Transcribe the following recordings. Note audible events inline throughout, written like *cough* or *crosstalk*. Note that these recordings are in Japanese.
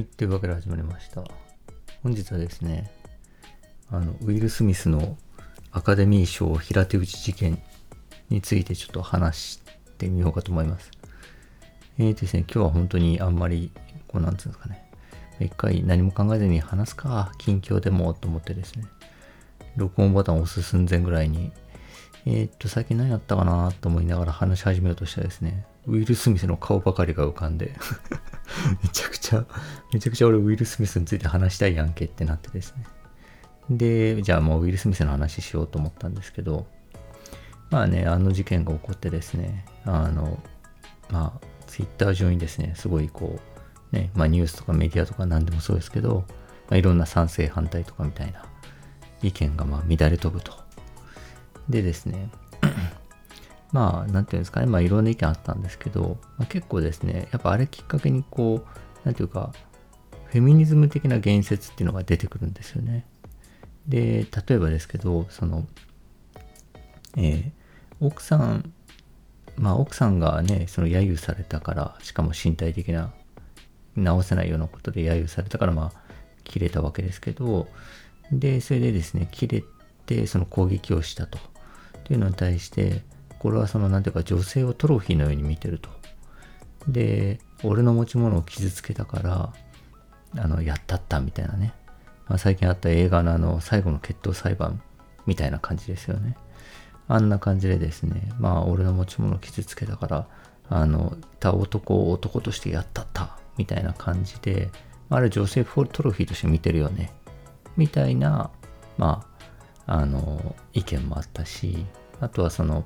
い、というわけで始まりました。本日はですね、あの、ウィル・スミスのアカデミー賞平手打ち事件についてちょっと話してみようかと思います。えーですね、今日は本当にあんまり、こうなんつうんですかね、一回何も考えずに話すか、近況でもと思ってですね、録音ボタンを押す寸前ぐらいに、えーっと、最近何やったかなと思いながら話し始めようとしたらですね、ウィル・スミスの顔ばかりが浮かんで、*laughs* めちゃくちゃ、めちゃくちゃ俺ウィル・スミスについて話したいやんけってなってですね。で、じゃあもうウィル・スミスの話しようと思ったんですけど、まあね、あの事件が起こってですね、あの、まあ、ツイッター上にですね、すごいこう、ね、まあニュースとかメディアとか何でもそうですけど、まあ、いろんな賛成反対とかみたいな意見がまあ乱れ飛ぶと。でですね、まあ、なんていうんですかね、まあいろんな意見あったんですけど、まあ、結構ですね、やっぱあれきっかけにこう、なんていうか、フェミニズム的な言説っていうのが出てくるんですよね。で、例えばですけど、その、えー奥さん、まあ奥さんがね、その揶揄されたから、しかも身体的な、直せないようなことで揶揄されたから、まあ、切れたわけですけど、で、それでですね、切れて、その攻撃をしたと。っていうのに対して、これはその、なんていうか、女性をトロフィーのように見てると。で、俺の持ち物を傷つけたから、あの、やったったみたいなね。まあ、最近あった映画のあの、最後の決闘裁判みたいな感じですよね。あんな感じでですね、まあ、俺の持ち物を傷つけたから、あの、た男を男としてやったったみたいな感じで、あれ女性フォルトロフィーとして見てるよね。みたいな、まあ、あの、意見もあったし、あとはその、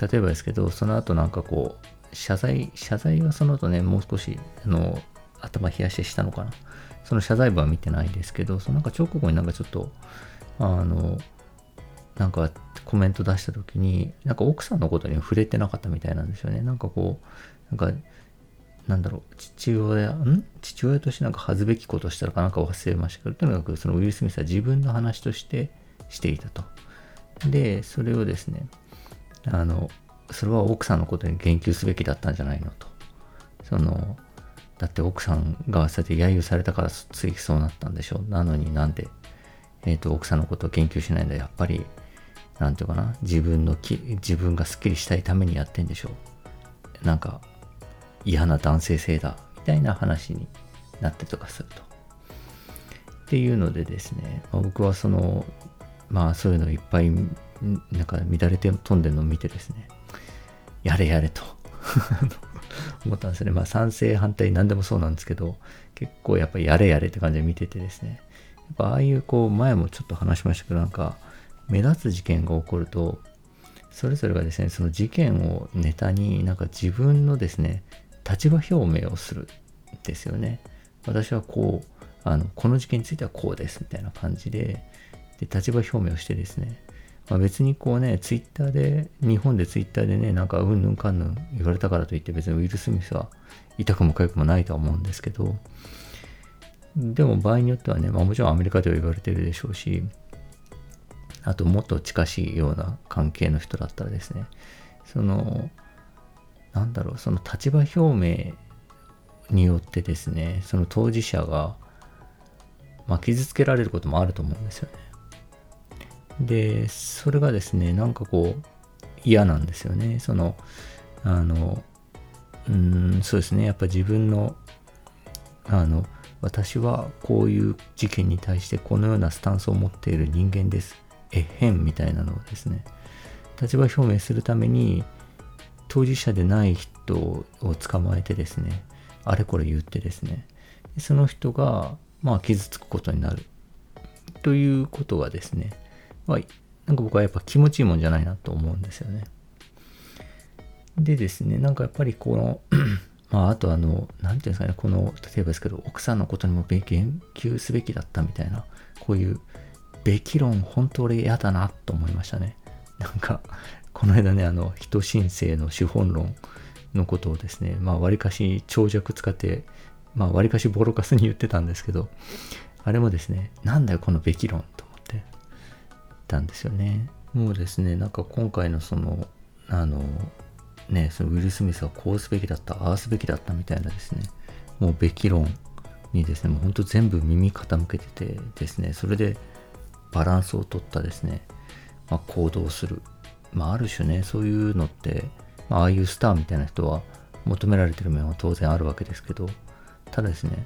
例えばですけど、その後なんかこう、謝罪、謝罪はその後ね、もう少し、あの、頭冷やしてしたのかな。その謝罪文は見てないですけど、そのなんか直後になんかちょっと、あの、なんかコメント出した時に、なんか奥さんのことに触れてなかったみたいなんですよね。なんかこう、なんか、なんだろう、父親、ん？父親としてなんか恥ずべきことしたのかなんか忘れましたけど、とにかくそのウィル・スミスは自分の話としてしていたと。で、それをですね、あの、それは奥さんのことに言及すべきだったんじゃないのと。その、だって奥さんがそうやって揶揄されたからついそうなったんでしょうなのになんで、えっ、と、奥さんのことを言及しないんだ。やっぱり、なんていうかな、自分のき、自分がスッキリしたいためにやってんでしょなんか、嫌な男性性だ、みたいな話になってとかすると。っていうのでですね、まあ僕はその、まあそういうのいっぱい、なんか乱れて飛んでるのを見てですね、やれやれと *laughs* 思ったんですね。まあ賛成反対何でもそうなんですけど、結構やっぱりやれやれって感じで見ててですね、やっぱああいうこう前もちょっと話しましたけど、なんか目立つ事件が起こると、それぞれがですね、その事件をネタになんか自分のですね、立場表明をするんですよね。私はこう、あの、この事件についてはこうですみたいな感じで、で、立場表明をしてですね、まあ、別にこうね、ツイッターで、日本でツイッターでね、なんかうんぬんかんぬん言われたからといって別にウィル・スミスは痛くも痒くもないとは思うんですけど、でも場合によってはね、まあもちろんアメリカでは言われてるでしょうし、あともっと近しいような関係の人だったらですね、その、なんだろう、その立場表明によってですね、その当事者が、まあ、傷つけられることもあると思うんですよね。で、それがですね、なんかこう、嫌なんですよね。その、あの、うん、そうですね、やっぱ自分の、あの、私はこういう事件に対してこのようなスタンスを持っている人間です。えへんみたいなのをですね、立場表明するために、当事者でない人を捕まえてですね、あれこれ言ってですね、その人が、まあ、傷つくことになる。ということがですね、まあ、なんか僕はやっぱ気持ちいいもんじゃないなと思うんですよね。でですね、なんかやっぱりこの、*clears throat* まあ、あとあの、なんていうんですかね、この、例えばですけど、奥さんのことにも言及すべきだったみたいな、こういう、べき論、本当俺嫌だなと思いましたね。なんか、この間ね、あの、人申請の資本論のことをですね、まあ、割かし長尺使って、まあ、割かしボロカスに言ってたんですけど、あれもですね、なんだよ、このべき論たんですよね。もうですね、なんか今回のその、あの、ね、そのウィル・スミスはこうすべきだった、ああすべきだったみたいなですね、もうべき論にですね、もうほんと全部耳傾けててですね、それでバランスを取ったですね、まあ、行動する。まあ、ある種ね、そういうのって、ま、ああいうスターみたいな人は求められてる面は当然あるわけですけど、ただですね、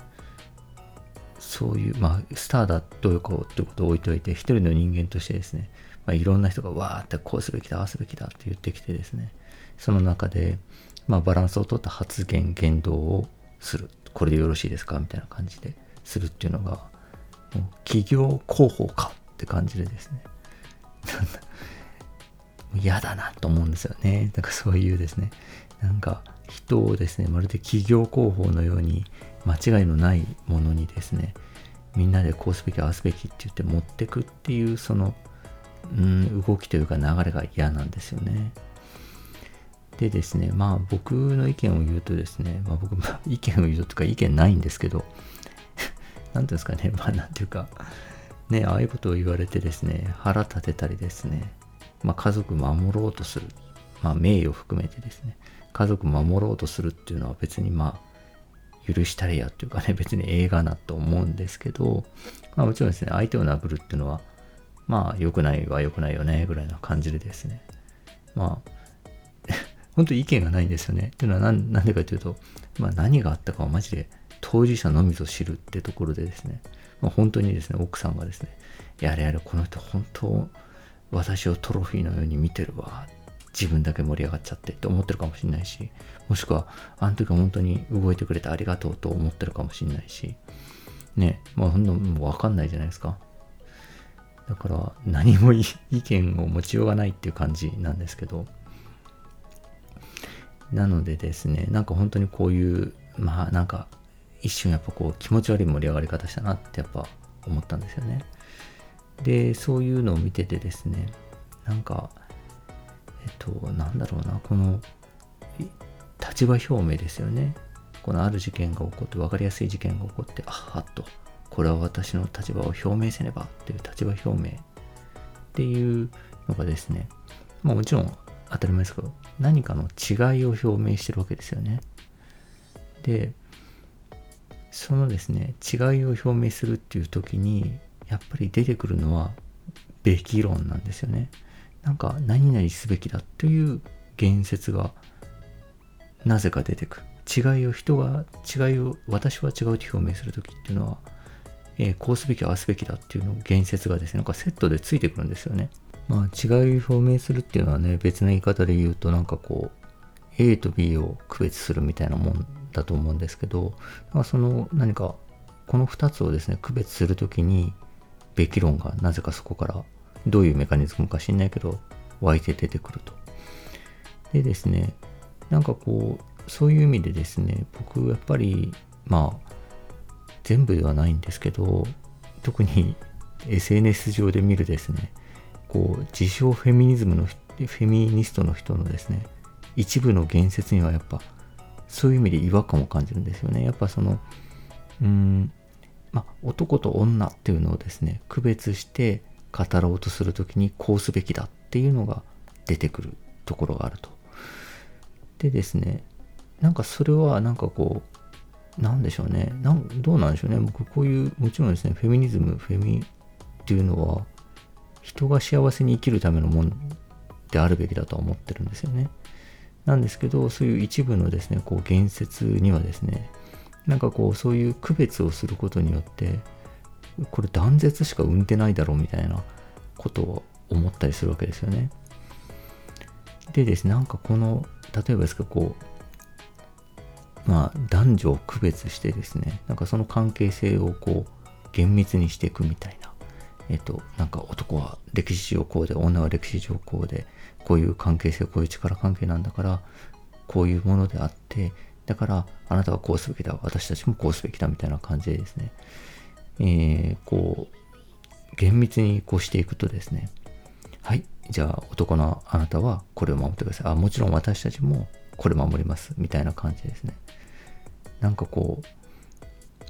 そういう、まあ、スターだどういうこうってことを置いといて、一人の人間としてですね、まあ、いろんな人がわーってこうすべきだ、ああすべきだって言ってきてですね、その中で、まあ、バランスをとった発言、言動をする。これでよろしいですかみたいな感じでするっていうのが、もう企業広報かって感じでですね、嫌だなと思うんですよね。なんかそういうですね、なんか人をですね、まるで企業広報のように間違いのないものにですね、みんなでこうすべき、ああすべきって言って持ってくっていう、その、うん、動きというか流れが嫌なんですよね。でですね、まあ僕の意見を言うとですね、まあ僕、まあ、*laughs* 意見を言うとか意見ないんですけど、*laughs* なんていうんですかね、まあなんていうか、ね、ああいうことを言われてですね、腹立てたりですね、まあ家族守ろうとする、まあ名誉を含めてですね、家族守ろうとするっていうのは別にまあ、許したりやっていうかね、*laughs* 別に映画なと思うんですけど、まあもちろんですね、相手を殴るっていうのは、まあ良くないは良くないよね、ぐらいな感じでですね、まあ、*laughs* 本当に意見がないんですよね。っていうのは何でかというと、まあ、何があったかはマジで当事者のみぞ知るってところでですね、まあ、本当にですね、奥さんがですね、やれやれ、この人本当、私をトロフィーのように見てるわっ。自分だけ盛り上がっちゃってって思ってるかもしれないし、もしくは、あの時は本当に動いてくれてありがとうと思ってるかもしれないし、ね、まあほんのもうわかんないじゃないですか。だから何も意見を持ちようがないっていう感じなんですけど、なのでですね、なんか本当にこういう、まあなんか一瞬やっぱこう気持ち悪い盛り上がり方したなってやっぱ思ったんですよね。で、そういうのを見ててですね、なんか、えっと、なんだろうな、この立場表明ですよね。このある事件が起こって、分かりやすい事件が起こって、あはっと、これは私の立場を表明せねばっていう立場表明っていうのがですね、まあもちろん当たり前ですけど、何かの違いを表明してるわけですよね。で、そのですね、違いを表明するっていう時に、やっぱり出てくるのは、べき論なんですよね。なんか、何々すべきだという言説が、なぜか出てくる。違いを人が、違いを、私は違うと表明する時っていうのは、えー、こうすべき、ああすべきだっていうの言説がですね、なんかセットでついてくるんですよね。まあ、違いを表明するっていうのはね、別な言い方で言うと、なんかこう、A と B を区別するみたいなもんだと思うんですけど、まあ、その何か、この2つをですね、区別するときに、べき論がなぜかそこからどういうメカニズムか知んないけど、湧いて出てくると。でですね、なんかこう、そういう意味でですね、僕やっぱり、まあ、全部ではないんですけど、特に SNS 上で見るですね、こう自称フェミニズムのフェミニストの人のですね一部の言説にはやっぱそういう意味で違和感を感じるんですよねやっぱそのうんまあ男と女っていうのをですね区別して語ろうとする時にこうすべきだっていうのが出てくるところがあると。でですねなんかそれはなんかこうなんでしょうね。なんどうなんでしょうね。僕こういうもちろんですねフェミニズムフェミっていうのは人が幸せに生きるためのもんであるべきだとは思ってるんですよね。なんですけど、そういう一部のですね、こう言説にはですね、なんかこうそういう区別をすることによって、これ断絶しか生んでないだろうみたいなことを思ったりするわけですよね。でですね、なんかこの、例えばですか、こう、まあ男女を区別してですね、なんかその関係性をこう厳密にしていくみたいな。えっと、なんか男は歴史上こうで、女は歴史上こうで、こういう関係性、こういう力関係なんだから、こういうものであって、だからあなたはこうすべきだ、私たちもこうすべきだみたいな感じでですね、えー、こう、厳密にこうしていくとですね、はい、じゃあ男のあなたはこれを守ってください。あ、もちろん私たちもこれ守ります。みたいな感じですね。なんかこう、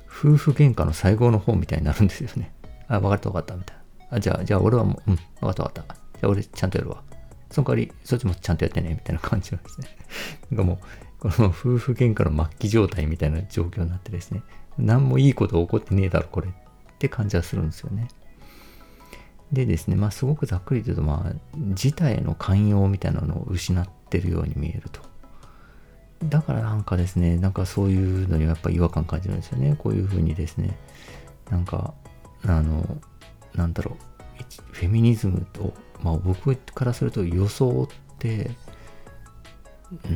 夫婦喧嘩の最後の方みたいになるんですよね。*laughs* あ、分かった分かった、みたいな。あ、じゃあ、じゃあ俺はもう、うん、分かった分かった。じゃあ俺ちゃんとやるわ。その代わり、そっちもちゃんとやってね、みたいな感じなんですね。*laughs* なんかもう、この夫婦喧嘩の末期状態みたいな状況になってですね、何もいいこと起こってねえだろ、これって感じはするんですよね。でですね、まあすごくざっくり言うと、まあ自体の寛容みたいなのを失ってるように見えると。だからなんかですね、なんかそういうのにはやっぱ違和感感じるんですよね。こういうふうにですね、なんか、あの、なんだろう、フェミニズムと、まあ僕からすると予想って、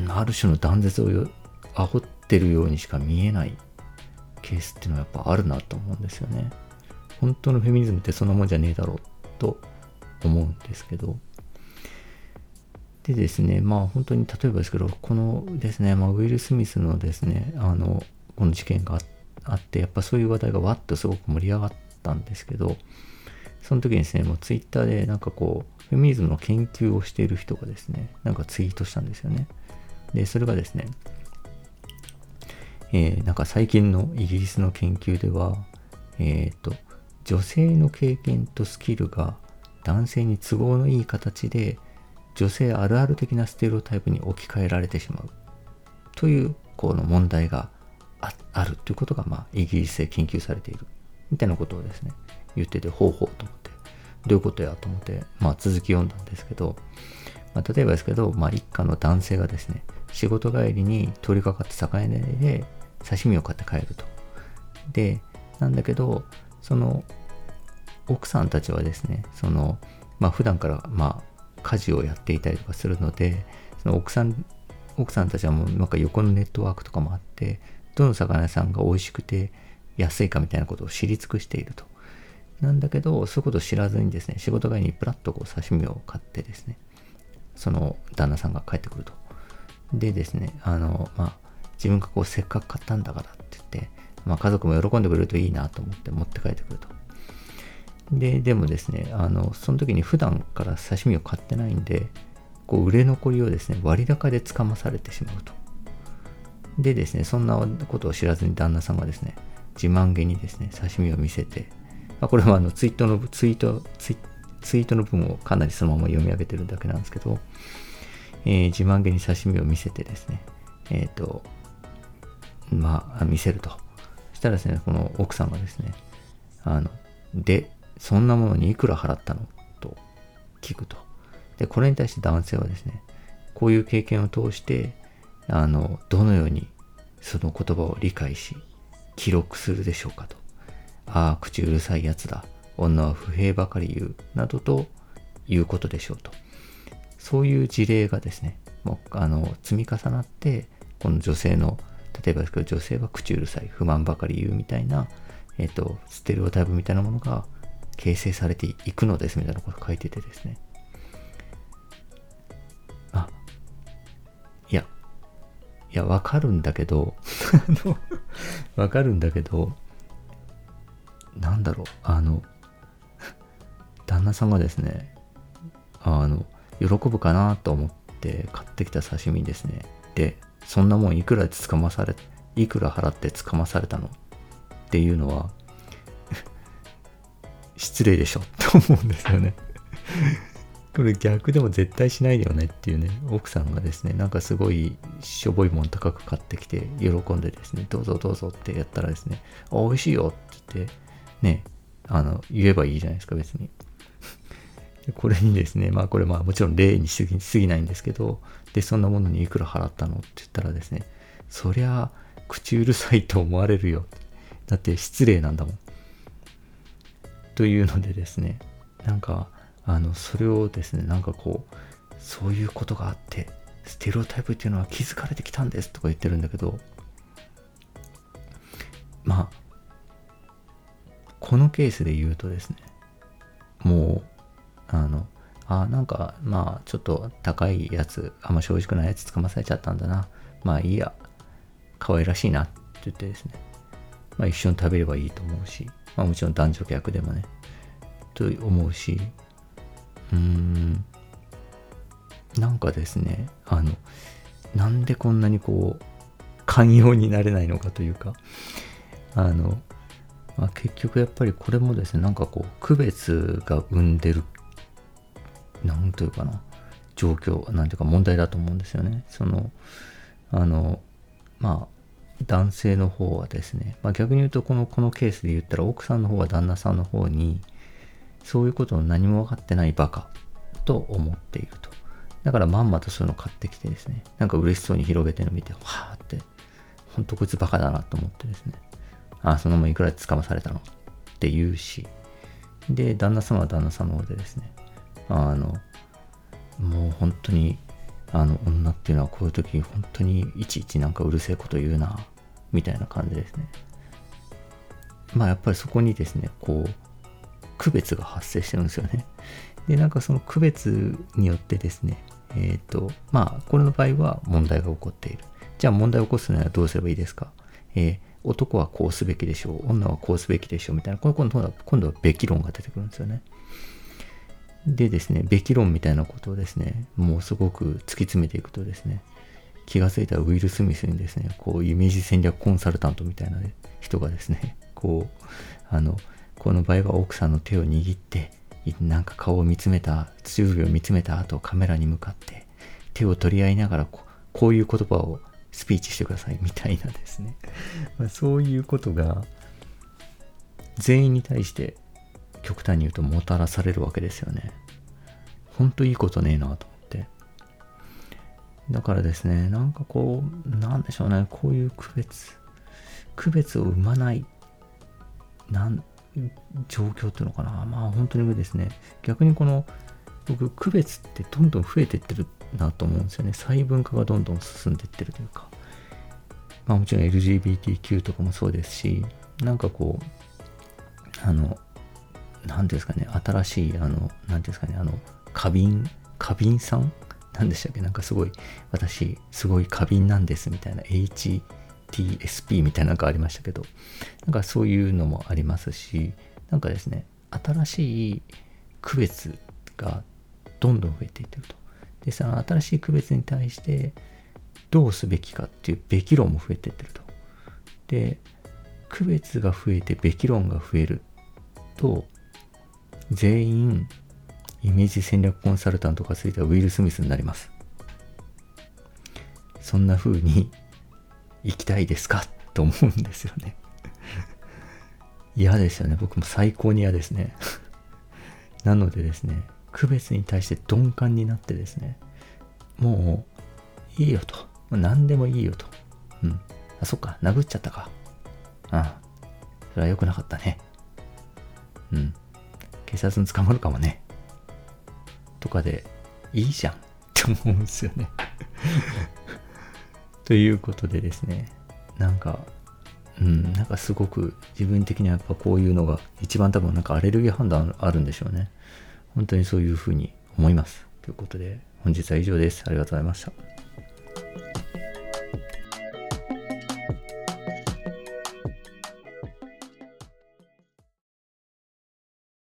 ある種の断絶を煽ってるようにしか見えないケースっていうのはやっぱあるなと思うんですよね。本当のフェミニズムってそんなもんじゃねえだろうと思うんですけど。でですね、まあ本当に例えばですけど、このですね、まあ、ウィル・スミスのですね、あの、この事件があって、やっぱそういう話題がわっとすごく盛り上がったんですけど、その時にですね、もうツイッターでなんかこう、フェミニズムの研究をしている人がですね、なんかツイートしたんですよね。で、それがですね、えー、なんか最近のイギリスの研究では、えっ、ー、と、女性の経験とスキルが男性に都合のいい形で女性あるある的なステレオタイプに置き換えられてしまう。というこの問題があるということが、まあ、イギリスで研究されている。みたいなことをですね言っててほうほうと思って。どういうことやと思って、まあ、続き読んだんですけど、まあ、例えばですけど、まあ、一家の男性がですね仕事帰りに通りかかって魚屋で刺身を買って帰るとでなんだけどその奥さんたちはですね、その、まあ普段からまあ家事をやっていたりとかするので、その奥さん、奥さんたちはもうなんか横のネットワークとかもあって、どの魚屋さんが美味しくて安いかみたいなことを知り尽くしていると。なんだけど、そういうことを知らずにですね、仕事帰りにプラッとこう刺身を買ってですね、その旦那さんが帰ってくると。でですね、あの、まあ、自分がこうせっかく買ったんだからって言って、まあ家族も喜んでくれるといいなと思って持って帰ってくると。で、でもですね、あの、その時に普段から刺身を買ってないんで、こう売れ残りをですね、割高でつかまされてしまうと。でですね、そんなことを知らずに旦那さんがですね、自慢げにですね、刺身を見せて、まあ、これはあのツイートの、ツイート、ツイツイートの文をかなりそのまま読み上げてるだけなんですけど、えー、自慢げに刺身を見せてですね、えっ、ー、と、まあ、見せると。そしたらですね、この奥さんがですね、あの、で、そんなものにいくら払ったの？と聞くと。で、これに対して男性はですね、こういう経験を通して、あの、どのようにその言葉を理解し、記録するでしょうかと。ああ、口うるさいやつだ。女は不平ばかり言う。などということでしょうと。そういう事例がですね、もうあの積み重なって、この女性の、例えばですけど、女性は口うるさい、不満ばかり言うみたいな、えっ、と、ステレオタイプみたいなものが形成されていくのですみたいなこと書いててですね。あ、いや、いや、わかるんだけど、わかるんだけど、なんだろう、あの、旦那さんがですね、あの、喜ぶかなと思って買ってきた刺身ですね。で、そんなもんいくらで捕まされ、いくら払って捕まされたのっていうのは、*laughs* 失礼でしょって思うんですよね *laughs* これ逆でも絶対しないよねっていうね、奥さんがですね、なんかすごいしょぼいもん高く買ってきて、喜んでですね、どうぞどうぞってやったらですね、あ、美味しいよって言って、ね、あの、言えばいいじゃないですか、別に。これにですね、まあこれまあもちろん例にしすぎないんですけど、で、そんなものにいくら払ったのって言ったらですね、そりゃ、口うるさいと思われるよ。だって失礼なんだもん。というのでですね、なんか、あの、それをですね、なんかこう、そういうことがあって、ステレオタイプっていうのは気づかれてきたんですとか言ってるんだけど、まあ、このケースで言うとですね、もう、あの、あ、なんか、まあ、ちょっと高いやつ、あんま正直なやつ捕まされちゃったんだな。まあいいや、可愛らしいなって言ってですね、まあ一緒に食べればいいと思うし、まあもちろん男女逆でもね、と思うし、うーん、なんかですね、あの、なんでこんなにこう、寛容になれないのかというか、あの、まあ、結局やっぱりこれもですね、なんかこう、区別が生んでる、なんというかな、状況、なんていうか問題だと思うんですよね。その、あの、まあ、男性の方はですね、まあ、逆に言うとこのこのケースで言ったら奥さんの方は旦那さんの方にそういうことを何も分かってないバカと思っていると。だからまんまとそういうの買ってきてですね、なんか嬉しそうに広げてるの見て、わーって、ほんとこいつバカだなと思ってですね、あ、そのままいくらで捕まされたのって言うし、で、旦那様は旦那さんの方でですね、あの、もう本当に、あの、女っていうのはこういう時、本当にいちいちなんかうるせえこと言うな、みたいな感じですね。まあやっぱりそこにですね、こう、区別が発生してるんですよね。で、なんかその区別によってですね、えっ、ー、と、まあ、これの場合は問題が起こっている。じゃあ問題を起こすにはどうすればいいですか？えー、男はこうすべきでしょう。女はこうすべきでしょう。みたいな、この今度は、今度はべき論が出てくるんですよね。でですね、べき論みたいなことをですね、もうすごく突き詰めていくとですね、気がついたウィル・スミスにですね、こう、イメージ戦略コンサルタントみたいな人がですね、こう、あの、この場合は奥さんの手を握って、なんか顔を見つめた、注意を見つめた後、カメラに向かって手を取り合いながらこ、こういう言葉をスピーチしてくださいみたいなですね。*laughs* まあ、そういうことが、全員に対して極端に言うともたらされるわけですよね。ほんといいことねえなと思って。だからですね、なんかこう、なんでしょうね、こういう区別、区別を生まない、なん状況っていうのかな。まあ本当にですね、逆にこの、僕、区別ってどんどん増えてってるなと思うんですよね。細分化がどんどん進んでってるというか。まあもちろん LGBTQ とかもそうですし、なんかこう、あの、何ですかね、新しい、あの、何ですかね、あの、花瓶、花瓶さん？何でしたっけ？なんかすごい、私、すごい花瓶なんですみたいな、H、TSP みたいなのがありましたけど、なんかそういうのもありますし、なんかですね、新しい区別がどんどん増えていってると。で、その新しい区別に対してどうすべきかっていうべき論も増えていってると。で、区別が増えてべき論が増えると、全員イメージ戦略コンサルタントがついたウィル・スミスになります。そんな風に行きたいですか？と思うんですよね嫌ですよね。僕も最高に嫌ですねなのでですね、区別に対して鈍感になってですね、もういいよと。何でもいいよと。うん。あ、そっか、殴っちゃったか。ああ。それは良くなかったね。うん。警察に捕まるかもね。とかで、いいじゃんって思うんですよね *laughs* ということでですね、なんか、うん、なんかすごく自分的にはやっぱこういうのが一番多分なんかアレルギー判断あるんでしょうね。本当にそういうふうに思います。ということで、本日は以上です。ありがとうございました。